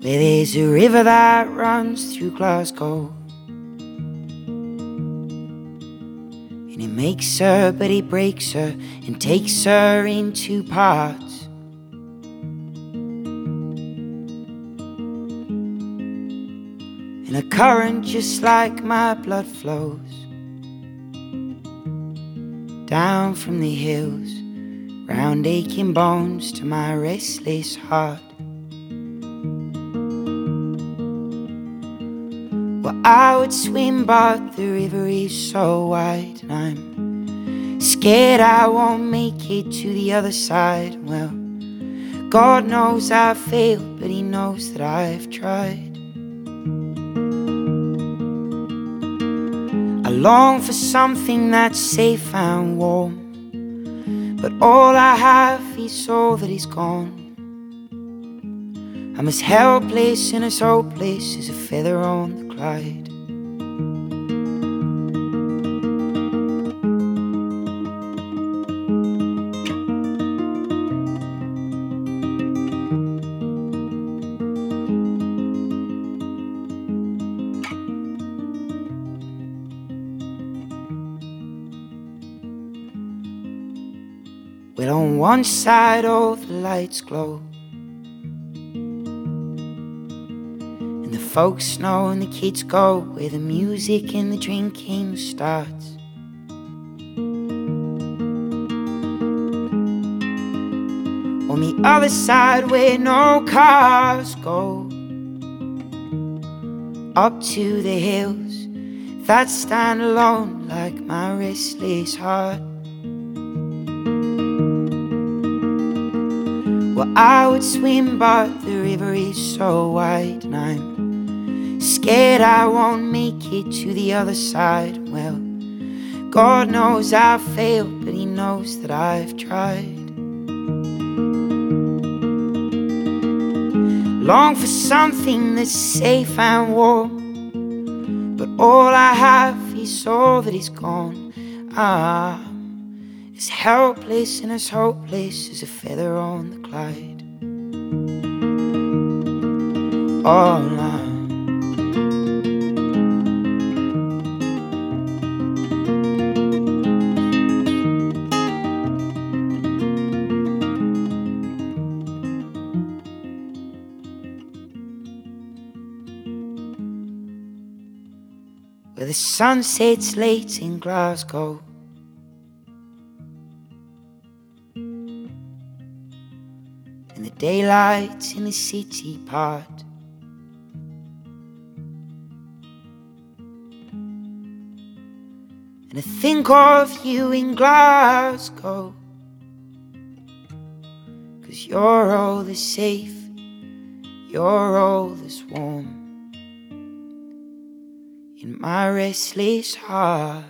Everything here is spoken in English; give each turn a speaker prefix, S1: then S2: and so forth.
S1: where there's a river that runs through Glasgow. And it makes her, but it breaks her and takes her in two parts. And a current just like my blood flows down from the hills, round aching bones to my restless heart. Well, I would swim, but the river is so wide, and I'm scared I won't make it to the other side. Well, God knows I've failed, but He knows that I've tried. I long for something that's safe and warm, but all I have is all that is gone. I'm as helpless and as hopeless as a feather on the Clyde. Well, on one side, all the lights glow. And the folks know and the kids go where the music and the drinking starts. On the other side, where no cars go, up to the hills that stand alone like my restless heart. Well, I would swim, but the river is so wide, and I'm scared I won't make it to the other side. Well, God knows I've failed, but He knows that I've tried. Long for something that's safe and warm, but all I have is all that is gone. Ah as helpless and as hopeless as a feather on the Clyde. All I Where the sun sets late in Glasgow. And the daylight in the city part. And I think of you in Glasgow, cause you're all that's safe, you're all that's warm in my restless heart.